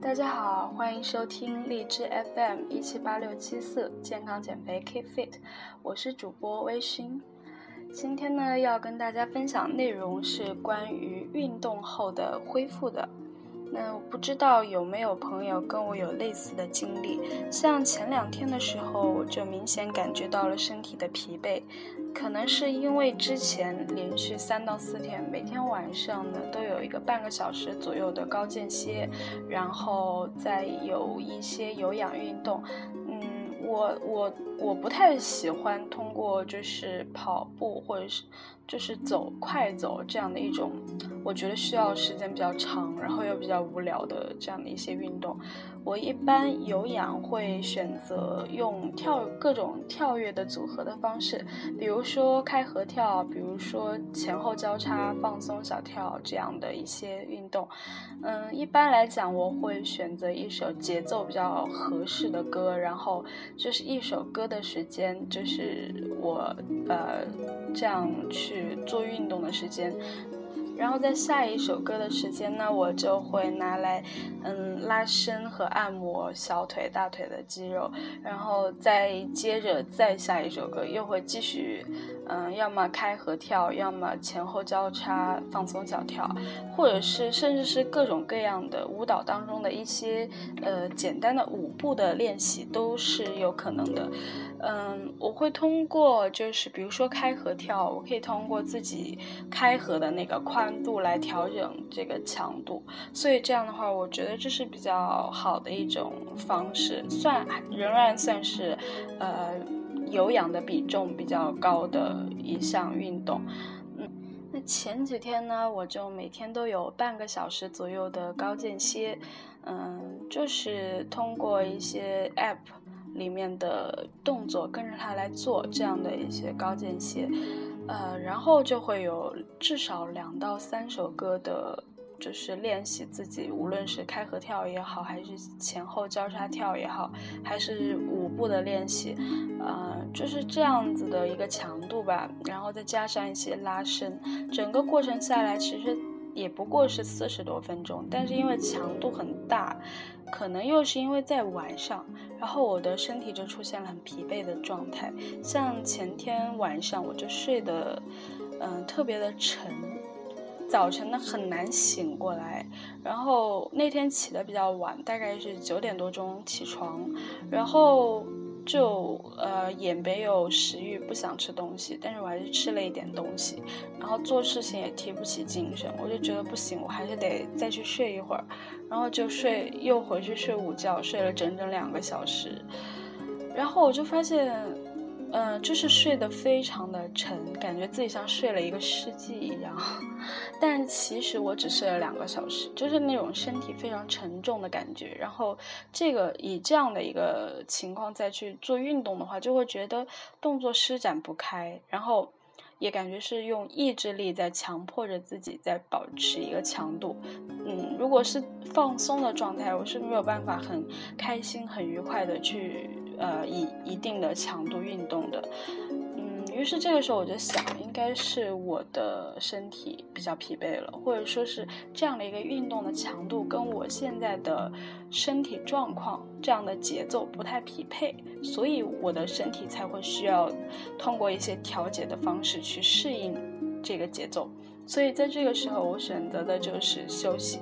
大家好，欢迎收听荔枝 FM 一七八六七四健康减肥 Keep Fit，我是主播微醺。今天呢，要跟大家分享内容是关于运动后的恢复的。那我不知道有没有朋友跟我有类似的经历，像前两天的时候，我就明显感觉到了身体的疲惫，可能是因为之前连续三到四天，每天晚上呢都有一个半个小时左右的高间歇，然后再有一些有氧运动，嗯，我我我不太喜欢通过就是跑步或者是。就是走快走这样的一种，我觉得需要时间比较长，然后又比较无聊的这样的一些运动。我一般有氧会选择用跳各种跳跃的组合的方式，比如说开合跳，比如说前后交叉放松小跳这样的一些运动。嗯，一般来讲，我会选择一首节奏比较合适的歌，然后就是一首歌的时间，就是我呃这样去做运动的时间。然后在下一首歌的时间呢，我就会拿来，嗯，拉伸和按摩小腿、大腿的肌肉，然后再接着再下一首歌，又会继续，嗯，要么开合跳，要么前后交叉放松小跳，或者是甚至是各种各样的舞蹈当中的一些，呃，简单的舞步的练习都是有可能的。嗯，我会通过就是比如说开合跳，我可以通过自己开合的那个宽度来调整这个强度，所以这样的话，我觉得这是比较好的一种方式，算仍然算是，呃，有氧的比重比较高的一项运动。嗯，那前几天呢，我就每天都有半个小时左右的高间歇，嗯，就是通过一些 app。里面的动作跟着它来做，这样的一些高间歇，呃，然后就会有至少两到三首歌的，就是练习自己，无论是开合跳也好，还是前后交叉跳也好，还是舞步的练习，呃，就是这样子的一个强度吧，然后再加上一些拉伸，整个过程下来其实。也不过是四十多分钟，但是因为强度很大，可能又是因为在晚上，然后我的身体就出现了很疲惫的状态。像前天晚上我就睡得，嗯，特别的沉，早晨呢很难醒过来。然后那天起的比较晚，大概是九点多钟起床，然后。就呃也没有食欲，不想吃东西，但是我还是吃了一点东西，然后做事情也提不起精神，我就觉得不行，我还是得再去睡一会儿，然后就睡，又回去睡午觉，睡了整整两个小时，然后我就发现。嗯，就是睡得非常的沉，感觉自己像睡了一个世纪一样。但其实我只睡了两个小时，就是那种身体非常沉重的感觉。然后这个以这样的一个情况再去做运动的话，就会觉得动作施展不开，然后也感觉是用意志力在强迫着自己在保持一个强度。嗯，如果是放松的状态，我是没有办法很开心、很愉快的去。呃，以一定的强度运动的，嗯，于是这个时候我就想，应该是我的身体比较疲惫了，或者说是这样的一个运动的强度跟我现在的身体状况这样的节奏不太匹配，所以我的身体才会需要通过一些调节的方式去适应这个节奏。所以在这个时候，我选择的就是休息。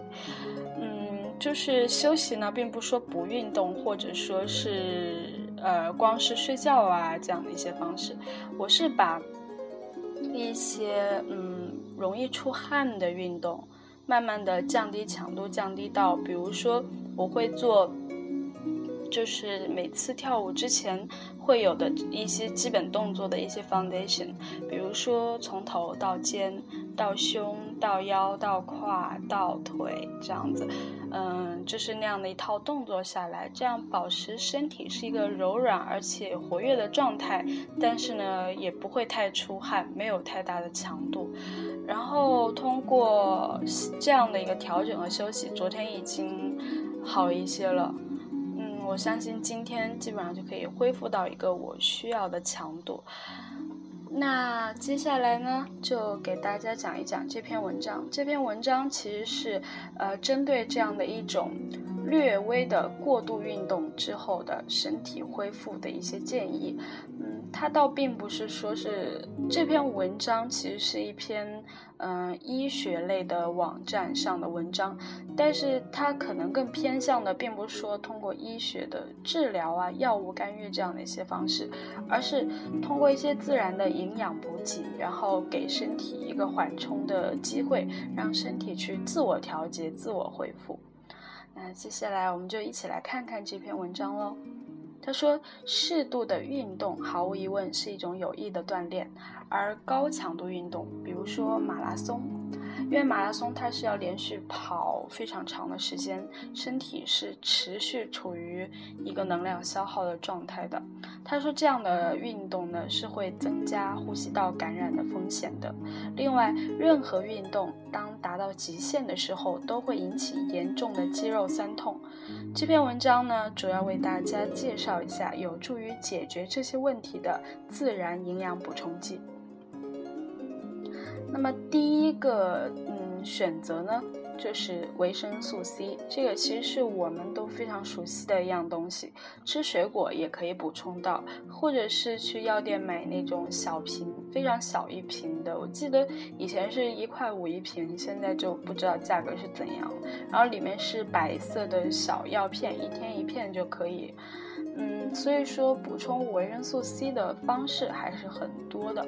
嗯，就是休息呢，并不说不运动，或者说是。呃，光是睡觉啊这样的一些方式，我是把一些嗯容易出汗的运动，慢慢的降低强度，降低到，比如说我会做，就是每次跳舞之前会有的一些基本动作的一些 foundation，比如说从头到肩，到胸。到腰到胯到腿这样子，嗯，就是那样的一套动作下来，这样保持身体是一个柔软而且活跃的状态，但是呢也不会太出汗，没有太大的强度。然后通过这样的一个调整和休息，昨天已经好一些了。我相信今天基本上就可以恢复到一个我需要的强度。那接下来呢，就给大家讲一讲这篇文章。这篇文章其实是，呃，针对这样的一种略微的过度运动之后的身体恢复的一些建议。嗯，它倒并不是说是这篇文章其实是一篇。嗯，医学类的网站上的文章，但是它可能更偏向的，并不是说通过医学的治疗啊、药物干预这样的一些方式，而是通过一些自然的营养补给，然后给身体一个缓冲的机会，让身体去自我调节、自我恢复。那接下来我们就一起来看看这篇文章喽。他说，适度的运动毫无疑问是一种有益的锻炼，而高强度运动，比如说马拉松。因为马拉松它是要连续跑非常长的时间，身体是持续处于一个能量消耗的状态的。他说这样的运动呢是会增加呼吸道感染的风险的。另外，任何运动当达到极限的时候，都会引起严重的肌肉酸痛。这篇文章呢主要为大家介绍一下有助于解决这些问题的自然营养补充剂。那么第一个嗯选择呢，就是维生素 C。这个其实是我们都非常熟悉的一样东西，吃水果也可以补充到，或者是去药店买那种小瓶，非常小一瓶的。我记得以前是一块五一瓶，现在就不知道价格是怎样。然后里面是白色的小药片，一天一片就可以。嗯，所以说补充维生素 C 的方式还是很多的。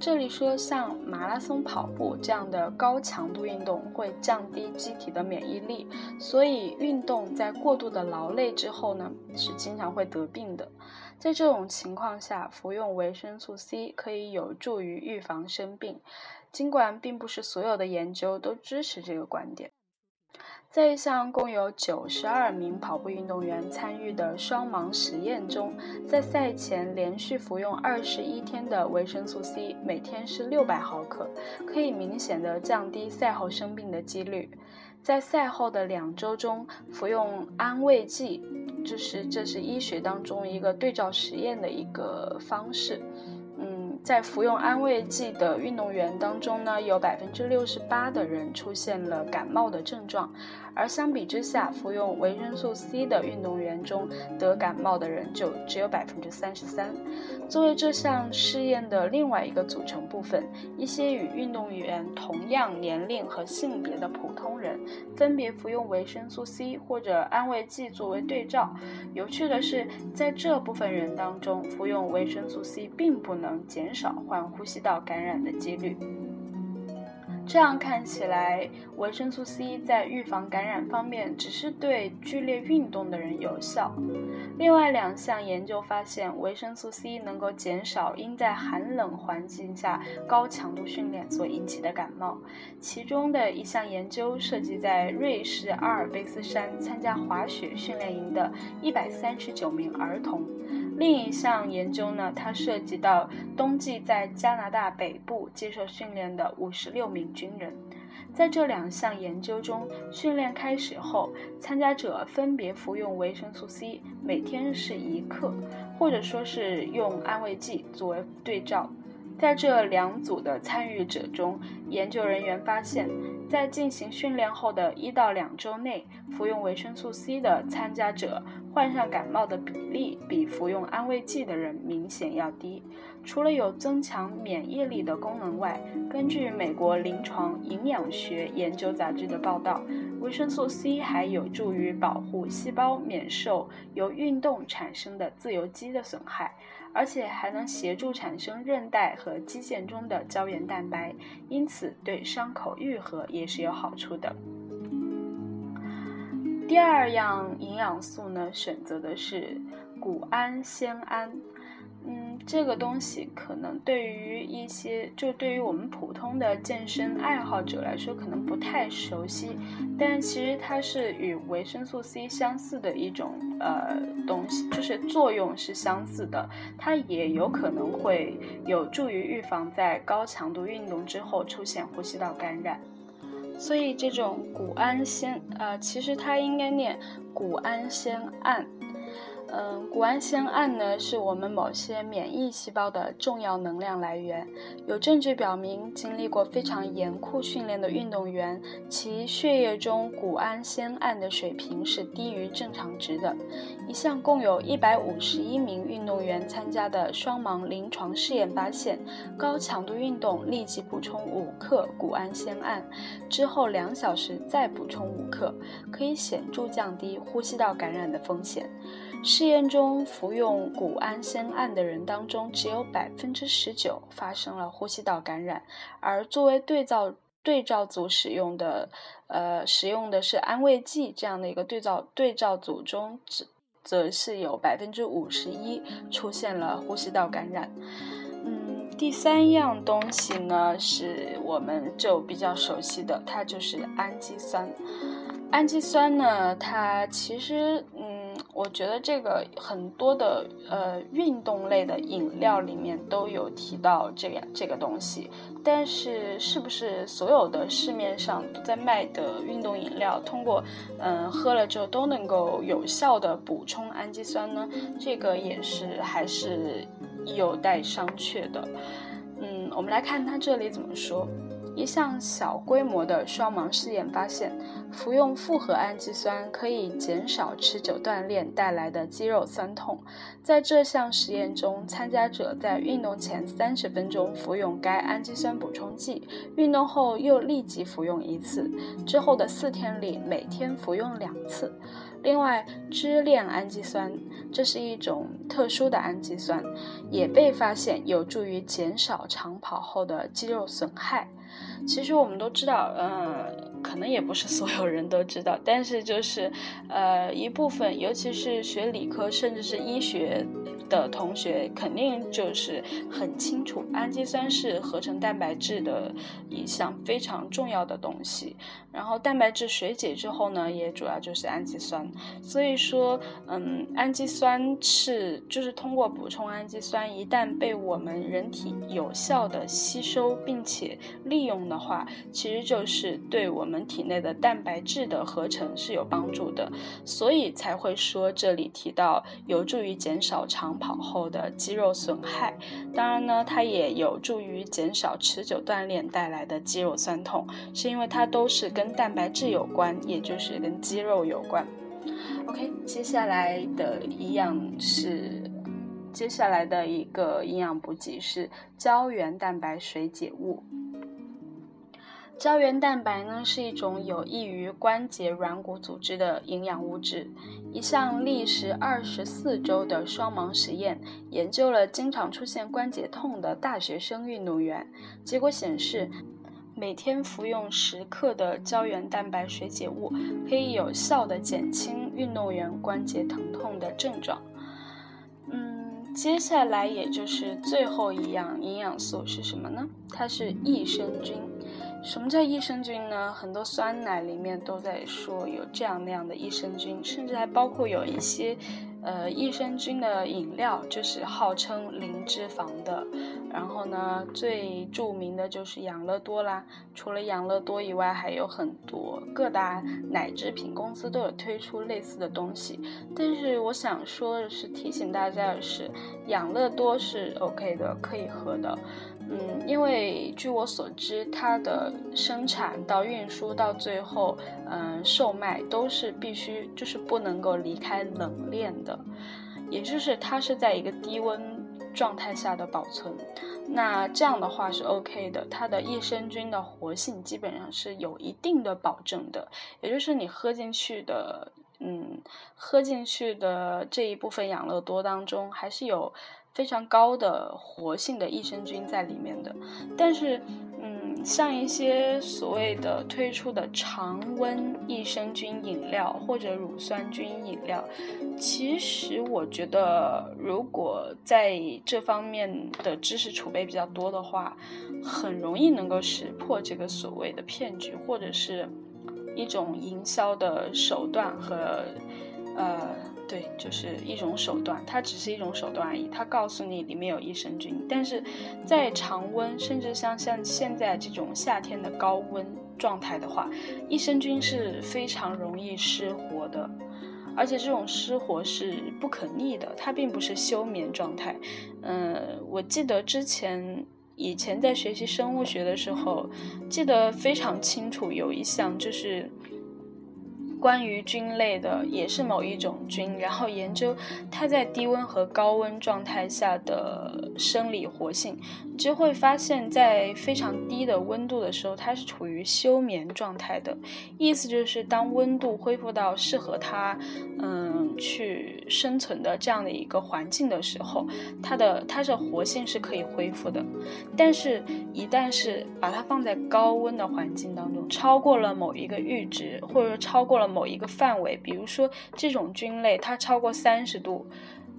这里说，像马拉松跑步这样的高强度运动会降低机体的免疫力，所以运动在过度的劳累之后呢，是经常会得病的。在这种情况下，服用维生素 C 可以有助于预防生病，尽管并不是所有的研究都支持这个观点。在一项共有九十二名跑步运动员参与的双盲实验中，在赛前连续服用二十一天的维生素 C，每天是六百毫克，可以明显的降低赛后生病的几率。在赛后的两周中服用安慰剂，就是这是医学当中一个对照实验的一个方式。在服用安慰剂的运动员当中呢，有百分之六十八的人出现了感冒的症状，而相比之下，服用维生素 C 的运动员中得感冒的人就只有百分之三十三。作为这项试验的另外一个组成部分，一些与运动员同样年龄和性别的普通人分别服用维生素 C 或者安慰剂作为对照。有趣的是，在这部分人当中，服用维生素 C 并不能减少。少患呼吸道感染的几率。这样看起来，维生素 C 在预防感染方面只是对剧烈运动的人有效。另外两项研究发现，维生素 C 能够减少因在寒冷环境下高强度训练所引起的感冒。其中的一项研究涉及在瑞士阿尔卑斯山参加滑雪训练营的139名儿童。另一项研究呢，它涉及到冬季在加拿大北部接受训练的五十六名军人。在这两项研究中，训练开始后，参加者分别服用维生素 C，每天是一克，或者说是用安慰剂作为对照。在这两组的参与者中，研究人员发现，在进行训练后的一到两周内，服用维生素 C 的参加者患上感冒的比例比服用安慰剂的人明显要低。除了有增强免疫力的功能外，根据美国临床营养学研究杂志的报道，维生素 C 还有助于保护细胞免受由运动产生的自由基的损害。而且还能协助产生韧带和肌腱中的胶原蛋白，因此对伤口愈合也是有好处的。第二样营养素呢，选择的是谷氨酰胺。这个东西可能对于一些，就对于我们普通的健身爱好者来说，可能不太熟悉。但其实它是与维生素 C 相似的一种呃东西，就是作用是相似的。它也有可能会有助于预防在高强度运动之后出现呼吸道感染。所以这种谷氨酰，呃，其实它应该念谷氨酰胺。嗯，谷氨酰胺呢，是我们某些免疫细胞的重要能量来源。有证据表明，经历过非常严酷训练的运动员，其血液中谷氨酰胺的水平是低于正常值的。一项共有一百五十一名运动员参加的双盲临床试验发现，高强度运动立即补充五克谷氨酰胺，之后两小时再补充五克，可以显著降低呼吸道感染的风险。试验中服用谷氨酰胺的人当中，只有百分之十九发生了呼吸道感染，而作为对照对照组使用的，呃，使用的是安慰剂这样的一个对照对照组中，则则是有百分之五十一出现了呼吸道感染。嗯，第三样东西呢，是我们就比较熟悉的，它就是氨基酸。氨基酸呢，它其实，我觉得这个很多的呃运动类的饮料里面都有提到这样这个东西，但是是不是所有的市面上在卖的运动饮料，通过嗯喝了之后都能够有效的补充氨基酸呢？这个也是还是有待商榷的。嗯，我们来看它这里怎么说。一项小规模的双盲试验发现，服用复合氨基酸可以减少持久锻炼带来的肌肉酸痛。在这项实验中，参加者在运动前三十分钟服用该氨基酸补充剂，运动后又立即服用一次，之后的四天里每天服用两次。另外，支链氨基酸，这是一种特殊的氨基酸，也被发现有助于减少长跑后的肌肉损害。其实我们都知道，嗯，可能也不是所有人都知道，但是就是，呃，一部分，尤其是学理科甚至是医学的同学，肯定就是很清楚，氨基酸是合成蛋白质的一项非常重要的东西。然后蛋白质水解之后呢，也主要就是氨基酸。所以说，嗯，氨基酸是就是通过补充氨基酸，一旦被我们人体有效的吸收并且利用的话，其实就是对我们体内的蛋白质的合成是有帮助的。所以才会说这里提到有助于减少肠跑后的肌肉损害。当然呢，它也有助于减少持久锻炼带来的肌肉酸痛，是因为它都是跟蛋白质有关，也就是跟肌肉有关。OK，接下来的一样是，接下来的一个营养补给是胶原蛋白水解物。胶原蛋白呢是一种有益于关节软骨组织的营养物质。一项历时二十四周的双盲实验，研究了经常出现关节痛的大学生运动员，结果显示。每天服用十克的胶原蛋白水解物，可以有效的减轻运动员关节疼痛的症状。嗯，接下来也就是最后一样营养素是什么呢？它是益生菌。什么叫益生菌呢？很多酸奶里面都在说有这样那样的益生菌，甚至还包括有一些。呃，益生菌的饮料就是号称零脂肪的，然后呢，最著名的就是养乐多啦。除了养乐多以外，还有很多各大奶制品公司都有推出类似的东西。但是我想说的是，提醒大家的是，养乐多是 OK 的，可以喝的。嗯，因为据我所知，它的生产到运输到最后，嗯，售卖都是必须就是不能够离开冷链的，也就是它是在一个低温状态下的保存。那这样的话是 OK 的，它的益生菌的活性基本上是有一定的保证的，也就是你喝进去的，嗯，喝进去的这一部分养乐多当中还是有。非常高的活性的益生菌在里面的，但是，嗯，像一些所谓的推出的常温益生菌饮料或者乳酸菌饮料，其实我觉得，如果在这方面的知识储备比较多的话，很容易能够识破这个所谓的骗局，或者是一种营销的手段和，呃。对，就是一种手段，它只是一种手段而已。它告诉你里面有益生菌，但是在常温，甚至像像现在这种夏天的高温状态的话，益生菌是非常容易失活的。而且这种失活是不可逆的，它并不是休眠状态。嗯，我记得之前以前在学习生物学的时候，记得非常清楚，有一项就是。关于菌类的，也是某一种菌，然后研究它在低温和高温状态下的生理活性，就会发现，在非常低的温度的时候，它是处于休眠状态的。意思就是，当温度恢复到适合它，嗯，去生存的这样的一个环境的时候，它的它的活性是可以恢复的。但是，一旦是把它放在高温的环境当中，超过了某一个阈值，或者说超过了。某一个范围，比如说这种菌类，它超过三十度，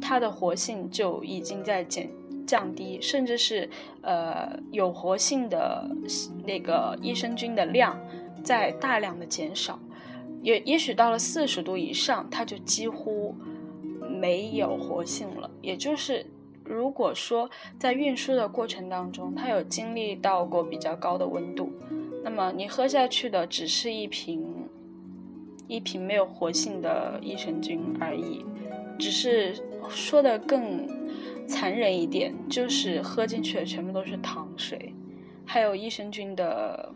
它的活性就已经在减降低，甚至是呃有活性的那个益生菌的量在大量的减少，也也许到了四十度以上，它就几乎没有活性了。也就是如果说在运输的过程当中，它有经历到过比较高的温度，那么你喝下去的只是一瓶。一瓶没有活性的益生菌而已，只是说的更残忍一点，就是喝进去的全部都是糖水，还有益生菌的，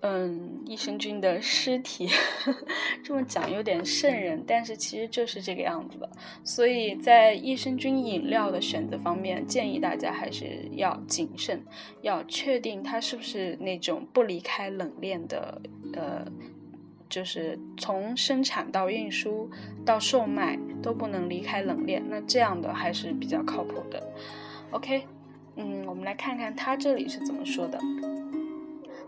嗯，益生菌的尸体。这么讲有点瘆人，但是其实就是这个样子的。所以在益生菌饮料的选择方面，建议大家还是要谨慎，要确定它是不是那种不离开冷链的，呃。就是从生产到运输到售卖都不能离开冷链，那这样的还是比较靠谱的。OK，嗯，我们来看看他这里是怎么说的。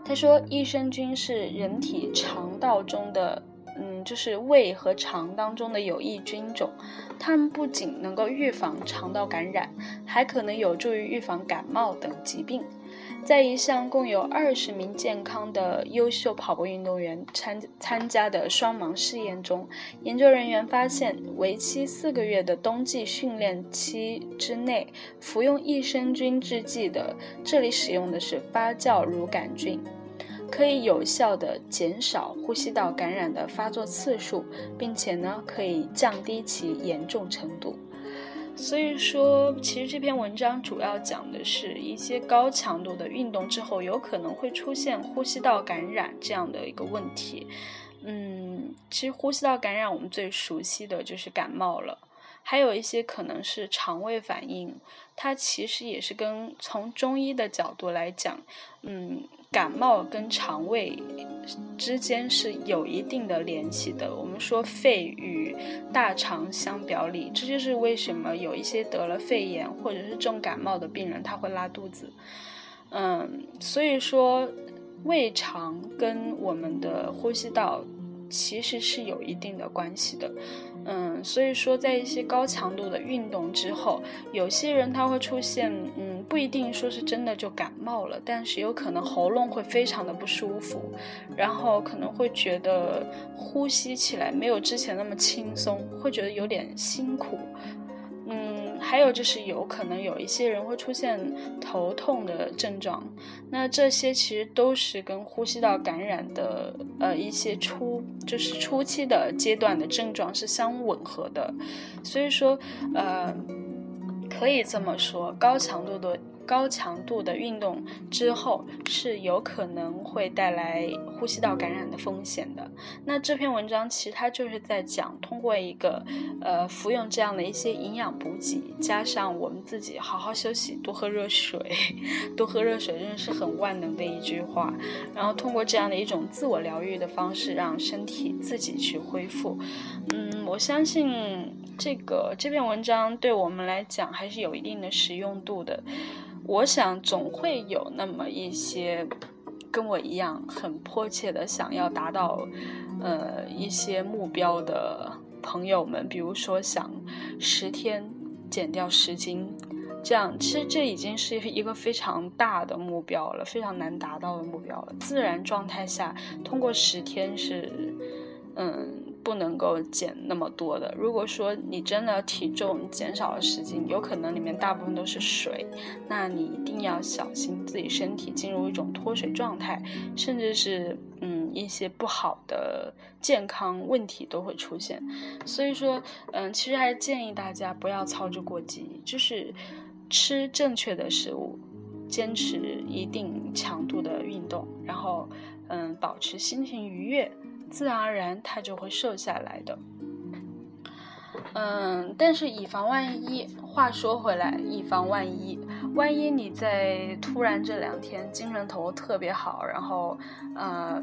他说，益生菌是人体肠道中的，嗯，就是胃和肠当中的有益菌种，它们不仅能够预防肠道感染，还可能有助于预防感冒等疾病。在一项共有二十名健康的优秀跑步运动员参参加的双盲试验中，研究人员发现，为期四个月的冬季训练期之内，服用益生菌制剂的，这里使用的是发酵乳杆菌，可以有效的减少呼吸道感染的发作次数，并且呢，可以降低其严重程度。所以说，其实这篇文章主要讲的是一些高强度的运动之后有可能会出现呼吸道感染这样的一个问题。嗯，其实呼吸道感染我们最熟悉的就是感冒了，还有一些可能是肠胃反应，它其实也是跟从中医的角度来讲，嗯。感冒跟肠胃之间是有一定的联系的。我们说肺与大肠相表里，这就是为什么有一些得了肺炎或者是重感冒的病人他会拉肚子。嗯，所以说胃肠跟我们的呼吸道。其实是有一定的关系的，嗯，所以说在一些高强度的运动之后，有些人他会出现，嗯，不一定说是真的就感冒了，但是有可能喉咙会非常的不舒服，然后可能会觉得呼吸起来没有之前那么轻松，会觉得有点辛苦。还有就是有可能有一些人会出现头痛的症状，那这些其实都是跟呼吸道感染的呃一些初就是初期的阶段的症状是相吻合的，所以说呃可以这么说，高强度的。高强度的运动之后是有可能会带来呼吸道感染的风险的。那这篇文章其实它就是在讲，通过一个呃服用这样的一些营养补给，加上我们自己好好休息，多喝热水，多喝热水真的是很万能的一句话。然后通过这样的一种自我疗愈的方式，让身体自己去恢复。嗯，我相信这个这篇文章对我们来讲还是有一定的实用度的。我想总会有那么一些跟我一样很迫切的想要达到，呃一些目标的朋友们，比如说想十天减掉十斤，这样其实这已经是一个非常大的目标了，非常难达到的目标了。自然状态下通过十天是，嗯。不能够减那么多的。如果说你真的体重减少了十斤，有可能里面大部分都是水，那你一定要小心自己身体进入一种脱水状态，甚至是嗯一些不好的健康问题都会出现。所以说，嗯，其实还是建议大家不要操之过急，就是吃正确的食物，坚持一定强度的运动，然后，嗯，保持心情愉悦，自然而然它就会瘦下来的。嗯，但是以防万一，话说回来，以防万一，万一你在突然这两天精神头特别好，然后，呃，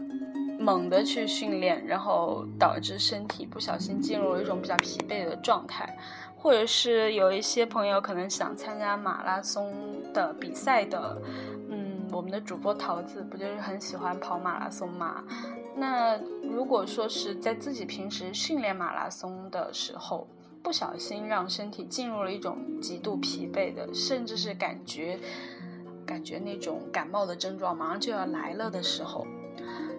猛的去训练，然后导致身体不小心进入了一种比较疲惫的状态，或者是有一些朋友可能想参加马拉松的比赛的，嗯，我们的主播桃子不就是很喜欢跑马拉松吗？那如果说是在自己平时训练马拉松的时候，不小心让身体进入了一种极度疲惫的，甚至是感觉感觉那种感冒的症状马上就要来了的时候，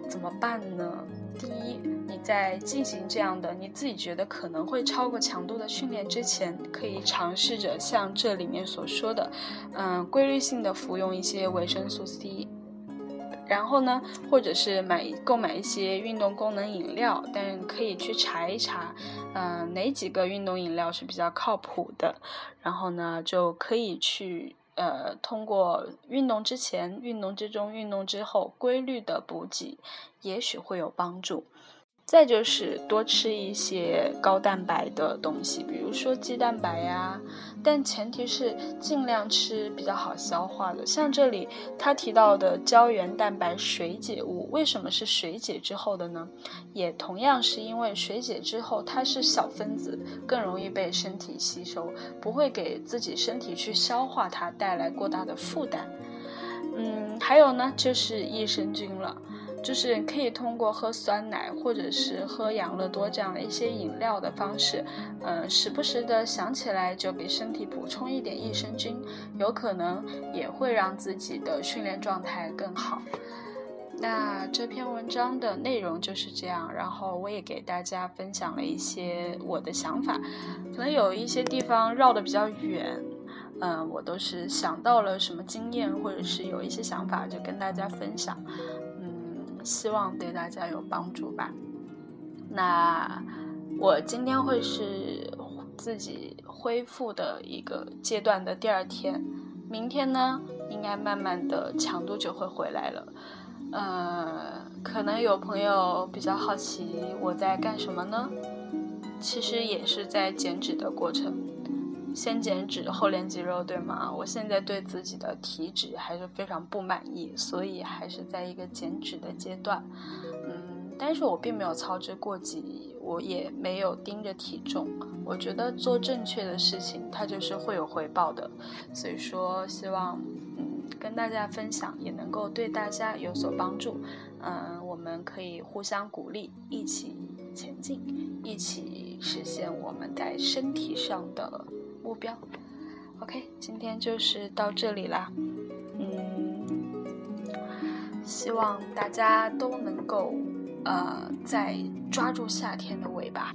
怎么办呢？第一，你在进行这样的你自己觉得可能会超过强度的训练之前，可以尝试着像这里面所说的，嗯，规律性的服用一些维生素 C。然后呢，或者是买购买一些运动功能饮料，但可以去查一查，嗯，哪几个运动饮料是比较靠谱的。然后呢，就可以去呃，通过运动之前、运动之中、运动之后规律的补给，也许会有帮助。再就是多吃一些高蛋白的东西，比如说鸡蛋白呀，但前提是尽量吃比较好消化的。像这里他提到的胶原蛋白水解物，为什么是水解之后的呢？也同样是因为水解之后它是小分子，更容易被身体吸收，不会给自己身体去消化它带来过大的负担。嗯，还有呢，就是益生菌了。就是可以通过喝酸奶或者是喝养乐多这样的一些饮料的方式，嗯，时不时的想起来就给身体补充一点益生菌，有可能也会让自己的训练状态更好。那这篇文章的内容就是这样，然后我也给大家分享了一些我的想法，可能有一些地方绕的比较远，嗯，我都是想到了什么经验或者是有一些想法就跟大家分享。希望对大家有帮助吧。那我今天会是自己恢复的一个阶段的第二天，明天呢，应该慢慢的强度就会回来了。呃，可能有朋友比较好奇我在干什么呢？其实也是在减脂的过程。先减脂后练肌肉，对吗？我现在对自己的体脂还是非常不满意，所以还是在一个减脂的阶段。嗯，但是我并没有操之过急，我也没有盯着体重。我觉得做正确的事情，它就是会有回报的。所以说，希望嗯跟大家分享，也能够对大家有所帮助。嗯，我们可以互相鼓励，一起前进，一起实现我们在身体上的。目标，OK，今天就是到这里啦。嗯，希望大家都能够呃，再抓住夏天的尾巴。